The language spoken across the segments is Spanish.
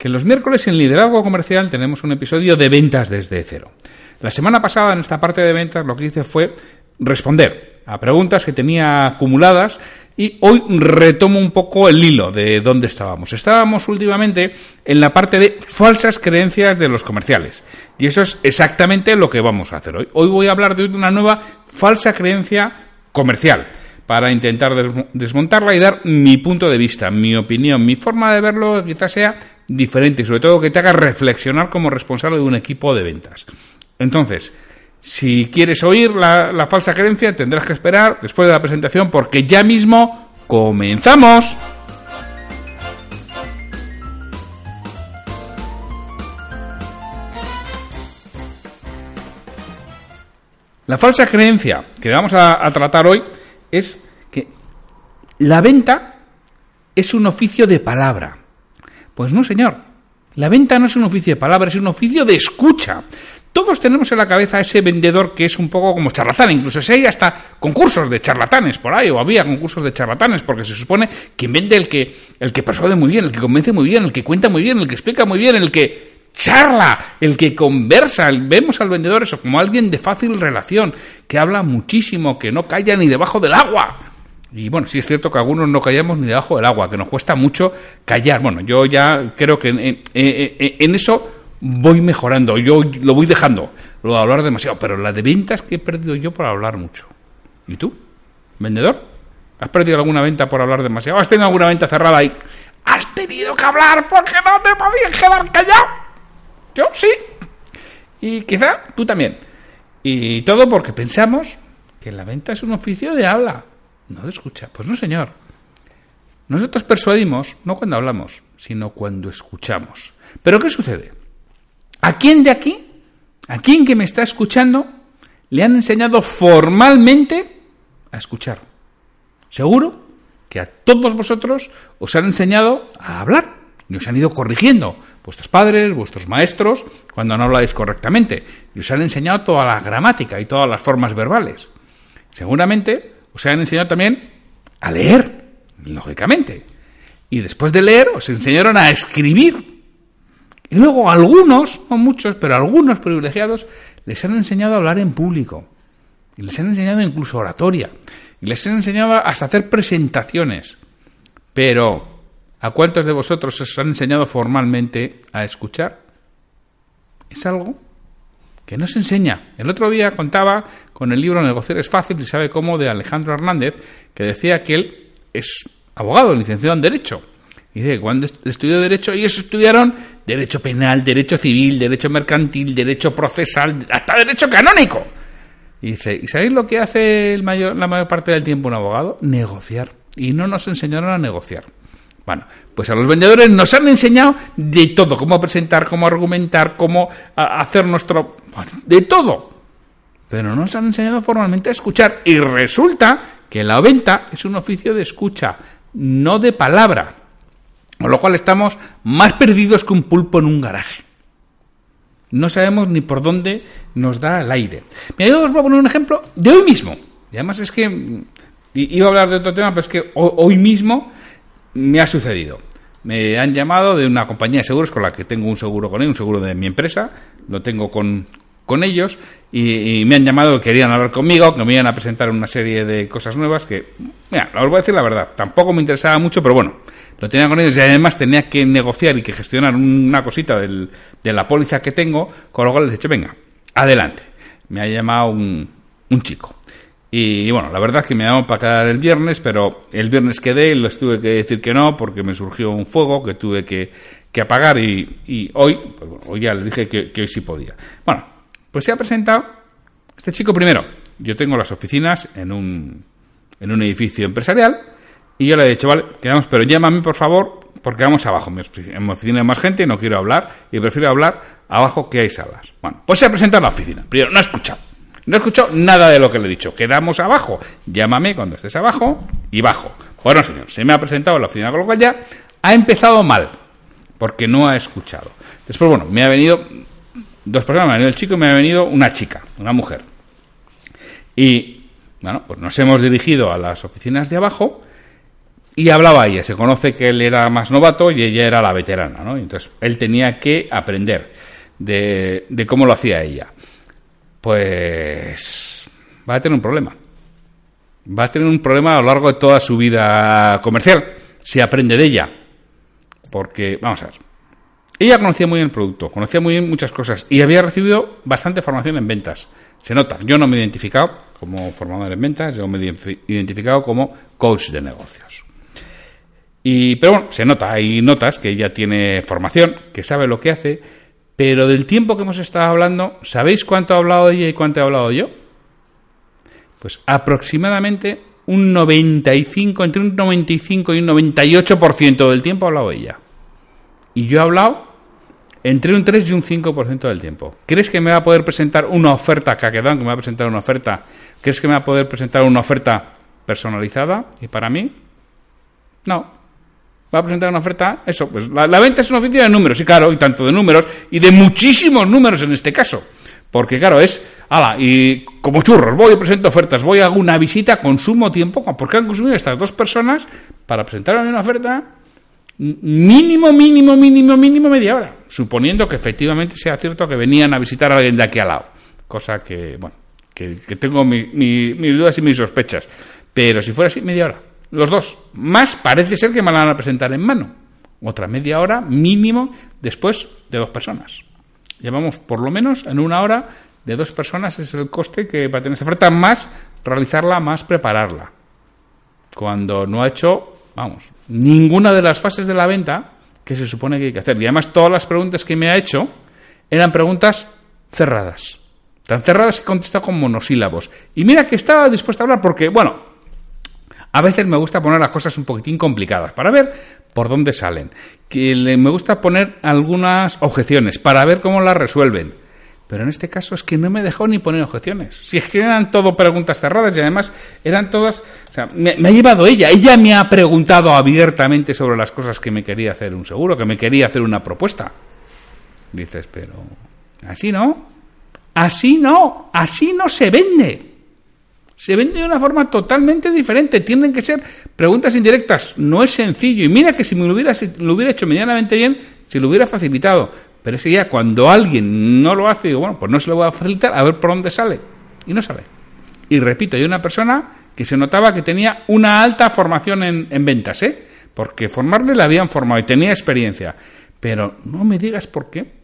que los miércoles en Liderazgo Comercial tenemos un episodio de ventas desde cero. La semana pasada en esta parte de ventas lo que hice fue responder a preguntas que tenía acumuladas y hoy retomo un poco el hilo de dónde estábamos. Estábamos últimamente en la parte de falsas creencias de los comerciales y eso es exactamente lo que vamos a hacer hoy. Hoy voy a hablar de una nueva falsa creencia comercial para intentar desmontarla y dar mi punto de vista, mi opinión, mi forma de verlo quizás sea diferente y sobre todo que te haga reflexionar como responsable de un equipo de ventas. Entonces, si quieres oír la, falsa creencia, tendrás que esperar después de la presentación porque ya mismo comenzamos. La falsa creencia que vamos a, tratar hoy es que la venta es un oficio de palabra. Pues no, señor. La venta no es un oficio de palabra, es un oficio de escucha. Todos tenemos en la cabeza ese vendedor que es un poco como charlatán, incluso si hay hasta concursos de charlatanes por ahí, o había concursos de charlatanes, porque se supone que vende el que, el que persuade muy bien, el que convence muy bien, el que cuenta muy bien, el que explica muy bien, el que charla, el que conversa. Vemos al vendedor eso como alguien de fácil relación, que habla muchísimo, que no calla ni debajo del agua. Y bueno, sí es cierto que algunos no callamos ni debajo del agua, que nos cuesta mucho callar. Bueno, yo ya creo que en, eso voy mejorando, yo lo voy dejando, lo de hablar demasiado, pero la de ventas que he perdido yo por hablar mucho. ¿Y tú? ¿Vendedor? ¿Has perdido alguna venta por hablar demasiado? ¿Has tenido alguna venta cerrada y has tenido que hablar porque no te podías quedar callado? Yo sí. Y quizá tú también. Y todo porque pensamos que la venta es un oficio de habla no de escucha. Pues no, señor. Nosotros persuadimos no cuando hablamos, sino cuando escuchamos. Pero ¿qué sucede? ¿A quién de aquí, a quién que me está escuchando, le han enseñado formalmente a escuchar? Seguro que a todos vosotros os han enseñado a hablar y os han ido corrigiendo. Vuestros padres, vuestros maestros, cuando no habláis correctamente. Y os han enseñado toda la gramática y todas las formas verbales. Seguramente os han enseñado también a leer, lógicamente. Y después de leer os enseñaron a escribir. Y luego algunos, no muchos, pero algunos privilegiados, les han enseñado a hablar en público. Y les han enseñado incluso oratoria. Y les han enseñado hasta hacer presentaciones. Pero, ¿a cuántos de vosotros os han enseñado formalmente a escuchar? Es algo que no se enseña. El otro día contaba con el libro Negociar es fácil y sabe cómo de Alejandro Hernández, que decía que él es abogado, licenciado en Derecho. Y dice cuando estudió Derecho, ellos estudiaron Derecho Penal, Derecho Civil, Derecho Mercantil, Derecho Procesal, hasta Derecho Canónico. Y dice, ¿y sabéis lo que hace el mayor, la mayor parte del tiempo un abogado? Negociar. Y no nos enseñaron a negociar. Bueno, pues a los vendedores nos han enseñado de todo, cómo presentar, cómo argumentar, cómo hacer nuestro... de todo. Pero no nos han enseñado formalmente a escuchar. Y resulta que la venta es un oficio de escucha, no de palabra. Con lo cual estamos más perdidos que un pulpo en un garaje. No sabemos ni por dónde nos da el aire. Mira, yo os voy a poner un ejemplo de hoy mismo. Y además es que iba a hablar de otro tema, pero es que hoy mismo me ha sucedido. Me han llamado de una compañía de seguros con la que tengo un seguro con ellos, un seguro de mi empresa, lo tengo con, con ellos, y, me han llamado que querían hablar conmigo, que me iban a presentar una serie de cosas nuevas que, mira, os voy a decir la verdad, tampoco me interesaba mucho, pero bueno, lo tenía con ellos y además tenía que negociar y que gestionar una cosita del, de la póliza que tengo, con lo cual les he dicho, venga, adelante. Me ha llamado un, un chico. Y bueno, la verdad es que me llamó para quedar el viernes, pero el viernes quedé y les tuve que decir que no porque me surgió un fuego que tuve que, que apagar y, hoy, pues bueno, hoy ya les dije que, que hoy sí podía. Bueno, pues se ha presentado este chico primero. Yo tengo las oficinas en un, en un edificio empresarial y yo le he dicho, vale, quedamos, pero llámame por favor porque vamos abajo. En mi oficina hay más gente, no quiero hablar y prefiero hablar abajo que hay salas. Bueno, pues se ha presentado la oficina. Primero, no he escuchado. No he escuchado nada de lo que le he dicho. Quedamos abajo. Llámame cuando estés abajo y bajo. Bueno, señor, se me ha presentado la oficina, con lo cual ya ha empezado mal porque no ha escuchado. Después, bueno, me ha venido dos personas, me ha venido el chico y me ha venido una chica, una mujer. Y, bueno, pues nos hemos dirigido a las oficinas de abajo y hablaba ella. Se conoce que él era más novato y ella era la veterana, ¿no? Entonces él tenía que aprender de, cómo lo hacía ella. Pues va a tener un problema. Va a tener un problema a lo largo de toda su vida comercial si aprende de ella. Porque, vamos a ver, ella conocía muy bien el producto, conocía muy bien muchas cosas y había recibido bastante formación en ventas. Se nota, yo no me he identificado como formador en ventas, yo me he identificado como coach de negocios. Y, pero bueno, se nota, hay notas que ella tiene formación, que sabe lo que hace, pero del tiempo que hemos estado hablando, ¿sabéis cuánto ha hablado ella y cuánto he hablado yo? Pues aproximadamente un 95, entre un 95 y un 98% del tiempo ha hablado ella. Y yo he hablado entre un 3 y un 5% del tiempo. ¿Crees que me va a poder presentar una oferta, quedado que me va a presentar una oferta? ¿Crees que me va a poder presentar una oferta personalizada y para mí? No, va a presentar una oferta, eso, pues la, venta es un oficio de números, y claro, y tanto de números, y de muchísimos números en este caso. Porque claro, es, ala, y como churros, voy y presento ofertas, voy a una visita, consumo tiempo, porque han consumido estas dos personas para presentarme una oferta mínimo, mínimo, mínimo, mínimo media hora, suponiendo que efectivamente sea cierto que venían a visitar a alguien de aquí al lado. Cosa que, bueno, que, tengo mis dudas y mis sospechas. Pero si fuera así, media hora. Los dos. Más parece ser que me la van a presentar en mano. Otra media hora mínimo después de dos personas. Llevamos por lo menos en una hora de dos personas es el coste que va a tener esa oferta más realizarla más prepararla. Cuando no ha hecho, vamos, ninguna de las fases de la venta que se supone que hay que hacer. Y además todas las preguntas que me ha hecho eran preguntas cerradas. Tan cerradas que contesta con monosílabos. Y mira que estaba dispuesta a hablar porque, bueno, a veces me gusta poner las cosas un poquitín complicadas para ver por dónde salen. Que me gusta poner algunas objeciones para ver cómo las resuelven. Pero en este caso es que no me dejó ni poner objeciones. Si es que eran todo preguntas cerradas y además eran todas... O sea, me, ha llevado ella. Ella me ha preguntado abiertamente sobre las cosas que me quería hacer un seguro, que me quería hacer una propuesta. Dices, pero... Así no. Así no. Así no se vende se vende de una forma totalmente diferente. Tienen que ser preguntas indirectas. No es sencillo. Y mira que si me lo hubiera, lo hubiera hecho medianamente bien, se lo hubiera facilitado. Pero es que ya cuando alguien no lo hace, digo, bueno, pues no se lo voy a facilitar, a ver por dónde sale. Y no sale. Y repito, hay una persona que se notaba que tenía una alta formación en, en ventas, ¿eh? Porque formarle la habían formado y tenía experiencia. Pero no me digas por qué.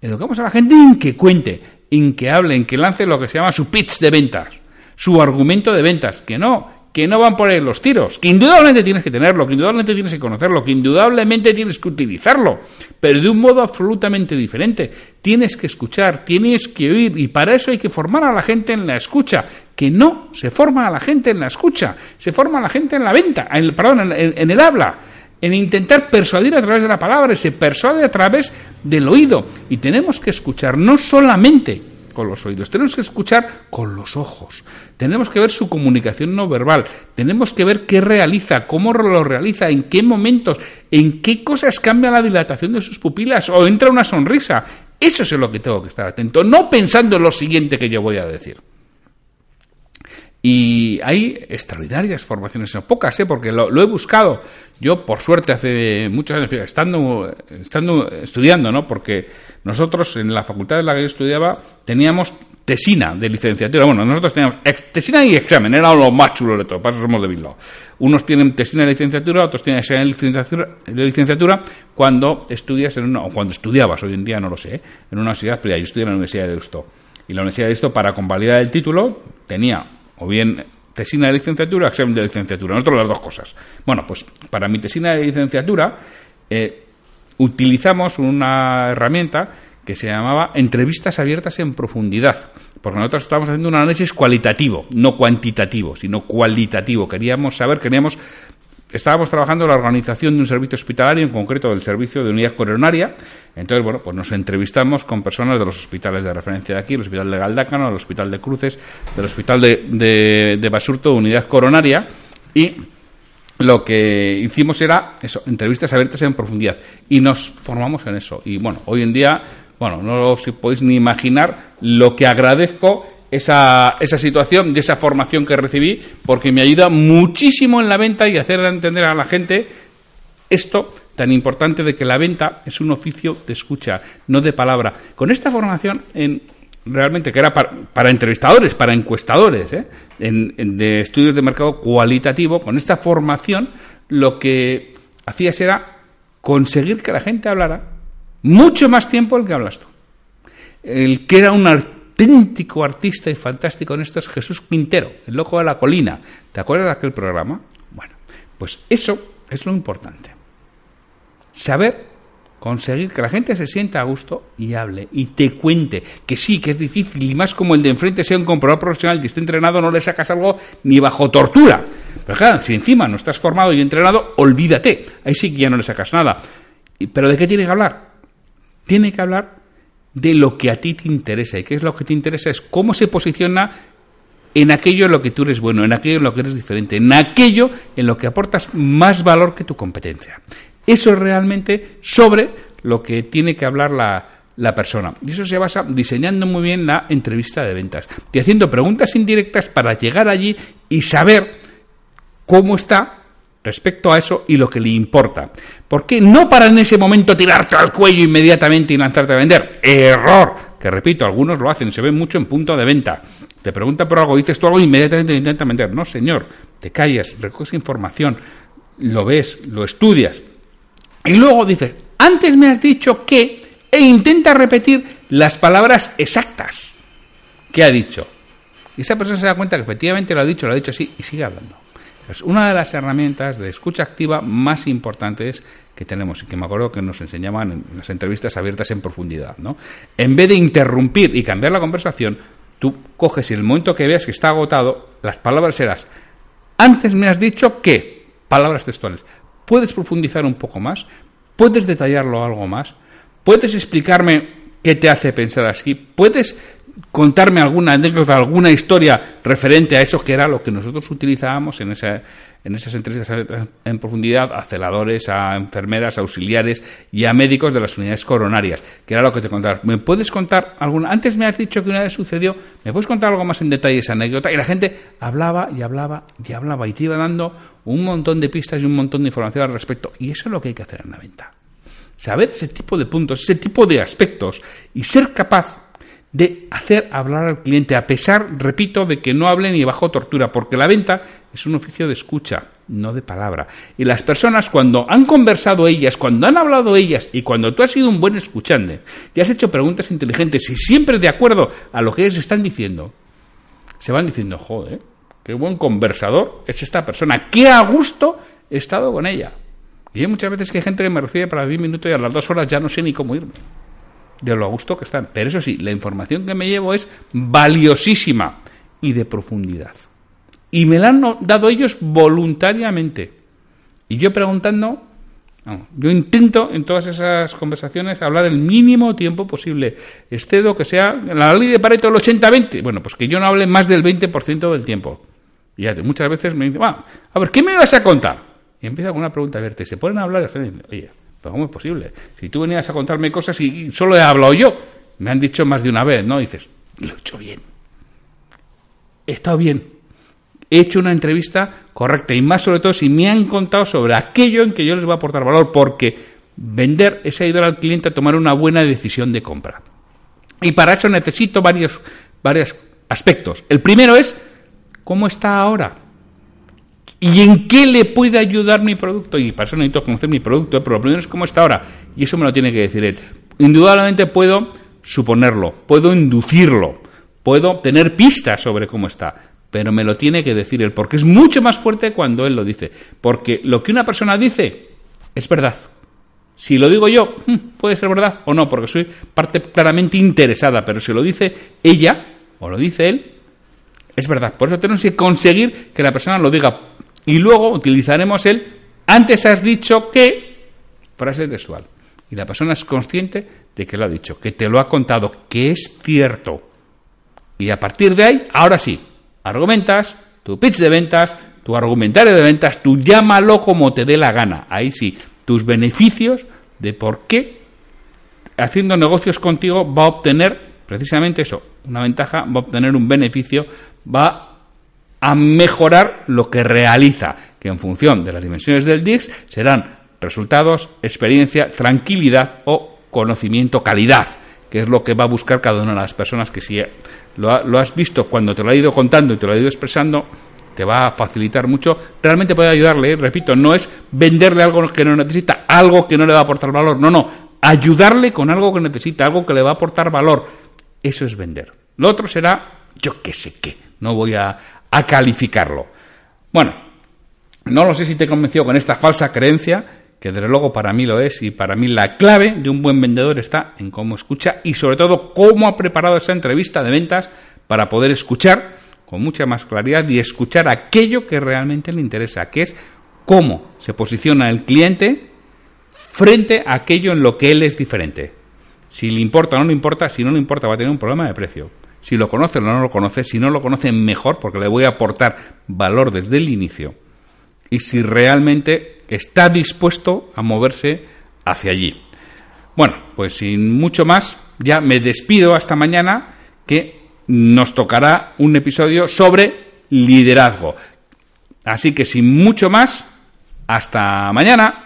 Educamos a la gente en que cuente, en que hable, en que lance lo que se llama su pitch de ventas su argumento de ventas, que no, que no van por ahí los tiros, que indudablemente tienes que tenerlo, que indudablemente tienes que conocerlo, que indudablemente tienes que utilizarlo, pero de un modo absolutamente diferente. Tienes que escuchar, tienes que oír y para eso hay que formar a la gente en la escucha, que no se forma a la gente en la escucha, se forma a la gente en la venta, en, perdón, en el habla en intentar persuadir a través de la palabra, se persuade a través del oído. Y tenemos que escuchar no solamente con los oídos, tenemos que escuchar con los ojos, tenemos que ver su comunicación no verbal, tenemos que ver qué realiza, cómo lo realiza, en qué momentos, en qué cosas cambia la dilatación de sus pupilas o entra una sonrisa. Eso es lo que tengo que estar atento, no pensando en lo siguiente que yo voy a decir. Y hay extraordinarias formaciones, son pocas, ¿eh? porque lo, he buscado. Yo, por suerte, hace muchos años, estando, estando estudiando, ¿no? porque nosotros en la facultad en la que yo estudiaba teníamos tesina de licenciatura. Bueno, nosotros teníamos tesina y examen, era lo más chulo de todo, para eso somos de Bilbao. Unos tienen tesina de licenciatura, otros tienen examen de licenciatura, de licenciatura cuando estudias en una, o cuando estudiabas, hoy en día no lo sé, ¿eh? en una universidad, pero yo estudié en la Universidad de Deusto Y la necesidad de esto, para convalidar el título, tenía o bien tesina de licenciatura examen de licenciatura. Nosotros las dos cosas. Bueno, pues para mi tesina de licenciatura eh, utilizamos una herramienta que se llamaba entrevistas abiertas en profundidad, porque nosotros estábamos haciendo un análisis cualitativo, no cuantitativo, sino cualitativo. Queríamos saber, queríamos estábamos trabajando en la organización de un servicio hospitalario, en concreto del servicio de unidad coronaria. Entonces, bueno, pues nos entrevistamos con personas de los hospitales de referencia de aquí, el Hospital de Galdácano, el Hospital de Cruces, del Hospital de, de, Basurto, unidad coronaria, y lo que hicimos era eso, entrevistas abiertas en profundidad. Y nos formamos en eso. Y bueno, hoy en día, bueno, no os podéis ni imaginar lo que agradezco esa, esa situación, de esa formación que recibí, porque me ayuda muchísimo en la venta y hacer entender a la gente esto tan importante de que la venta es un oficio de escucha, no de palabra. Con esta formación, en, realmente que era para, entrevistadores, para encuestadores, ¿eh? en, de estudios de mercado cualitativo, con esta formación lo que hacías era conseguir que la gente hablara mucho más tiempo el que hablas tú. El que era un auténtico artista y fantástico en esto es Jesús Quintero, el loco de la colina. ¿Te acuerdas de aquel programa? Bueno, pues eso es lo importante. Saber conseguir que la gente se sienta a gusto y hable y te cuente que sí, que es difícil y más como el de enfrente sea un comprobador profesional y esté entrenado, no le sacas algo ni bajo tortura. Pero claro, si encima no estás formado y entrenado, olvídate. Ahí sí que ya no le sacas nada. ¿Pero de qué tiene que hablar? Tiene que hablar de lo que a ti te interesa. ¿Y qué es lo que te interesa? Es cómo se posiciona en aquello en lo que tú eres bueno, en aquello en lo que eres diferente, en aquello en lo que aportas más valor que tu competencia. Eso es realmente sobre lo que tiene que hablar la, la persona. Y eso se basa diseñando muy bien la entrevista de ventas y haciendo preguntas indirectas para llegar allí y saber cómo está respecto a eso y lo que le importa. ¿Por qué no para en ese momento tirarte al cuello inmediatamente y lanzarte a vender? Error. Que repito, algunos lo hacen, se ve mucho en punto de venta. Te pregunta por algo, dices tú algo inmediatamente intenta vender. No, señor, te callas, recoges información, lo ves, lo estudias. Y luego dices, antes me has dicho que, e intenta repetir las palabras exactas que ha dicho. Y esa persona se da cuenta que efectivamente lo ha dicho, lo ha dicho así y sigue hablando. Es una de las herramientas de escucha activa más importantes que tenemos y que me acuerdo que nos enseñaban en las entrevistas abiertas en profundidad. ¿no? En vez de interrumpir y cambiar la conversación, tú coges y el momento que veas que está agotado, las palabras serás, antes me has dicho que, palabras textuales, puedes profundizar un poco más, puedes detallarlo algo más, puedes explicarme qué te hace pensar así, puedes contarme alguna anécdota, alguna historia referente a eso que era lo que nosotros utilizábamos en, esa, en esas entrevistas en profundidad a celadores, a enfermeras, auxiliares y a médicos de las unidades coronarias, que era lo que te contaba. ¿Me puedes contar alguna? Antes me has dicho que una vez sucedió, ¿me puedes contar algo más en detalle esa anécdota? Y la gente hablaba y hablaba y hablaba y te iba dando un montón de pistas y un montón de información al respecto. Y eso es lo que hay que hacer en la venta. Saber ese tipo de puntos, ese tipo de aspectos y ser capaz de hacer hablar al cliente, a pesar, repito, de que no hable ni bajo tortura, porque la venta es un oficio de escucha, no de palabra. Y las personas, cuando han conversado ellas, cuando han hablado ellas, y cuando tú has sido un buen escuchante, y has hecho preguntas inteligentes y siempre de acuerdo a lo que ellos están diciendo, se van diciendo, joder, qué buen conversador es esta persona, qué a gusto he estado con ella. Y hay muchas veces que hay gente que me recibe para 10 minutos y a las dos horas ya no sé ni cómo irme de lo a gusto que están. Pero eso sí, la información que me llevo es valiosísima y de profundidad. Y me la han dado ellos voluntariamente. Y yo preguntando, yo intento en todas esas conversaciones hablar el mínimo tiempo posible. Excedo que sea la ley de Pareto del 80-20. Bueno, pues que yo no hable más del 20% del tiempo. Y muchas veces me dicen, a ver, ¿qué me vas a contar? Y empieza con una pregunta abierta. Y se ponen a hablar oye, ¿cómo es posible? Si tú venías a contarme cosas y solo he hablado yo, me han dicho más de una vez, ¿no? dices, lo he hecho bien. He estado bien. He hecho una entrevista correcta y más sobre todo si me han contado sobre aquello en que yo les voy a aportar valor, porque vender es ayudar al cliente a tomar una buena decisión de compra. Y para eso necesito varios, varios aspectos. El primero es, ¿cómo está ahora? ¿Y en qué le puede ayudar mi producto? Y para eso necesito conocer mi producto, pero lo primero es cómo está ahora. Y eso me lo tiene que decir él. Indudablemente puedo suponerlo, puedo inducirlo, puedo tener pistas sobre cómo está, pero me lo tiene que decir él, porque es mucho más fuerte cuando él lo dice, porque lo que una persona dice es verdad. Si lo digo yo, hmm, puede ser verdad o no, porque soy parte claramente interesada, pero si lo dice ella o lo dice él, es verdad. Por eso tenemos que conseguir que la persona lo diga. Y luego utilizaremos el antes has dicho que frase textual. Y la persona es consciente de que lo ha dicho, que te lo ha contado, que es cierto. Y a partir de ahí, ahora sí, argumentas, tu pitch de ventas, tu argumentario de ventas, tú llámalo como te dé la gana. Ahí sí, tus beneficios de por qué haciendo negocios contigo va a obtener precisamente eso, una ventaja, va a obtener un beneficio, va a mejorar lo que realiza, que en función de las dimensiones del DIX serán resultados, experiencia, tranquilidad o conocimiento, calidad, que es lo que va a buscar cada una de las personas que si lo, has visto cuando te lo ha ido contando y te lo ha ido expresando, te va a facilitar mucho, realmente puede ayudarle, repito, no es venderle algo que no necesita, algo que no le va a aportar valor, no, no, ayudarle con algo que necesita, algo que le va a aportar valor, eso es vender. Lo otro será, yo qué sé qué, no voy a, a calificarlo. Bueno, no lo sé si te he convencido con esta falsa creencia, que desde luego para mí lo es, y para mí la clave de un buen vendedor está en cómo escucha y sobre todo cómo ha preparado esa entrevista de ventas para poder escuchar con mucha más claridad y escuchar aquello que realmente le interesa, que es cómo se posiciona el cliente frente a aquello en lo que él es diferente. Si le importa o no le importa, si no le importa va a tener un problema de precio. Si lo conoce o no lo conoce, si no lo conoce mejor porque le voy a aportar valor desde el inicio. Y si realmente está dispuesto a moverse hacia allí. Bueno, pues sin mucho más, ya me despido hasta mañana que nos tocará un episodio sobre liderazgo. Así que sin mucho más, hasta mañana.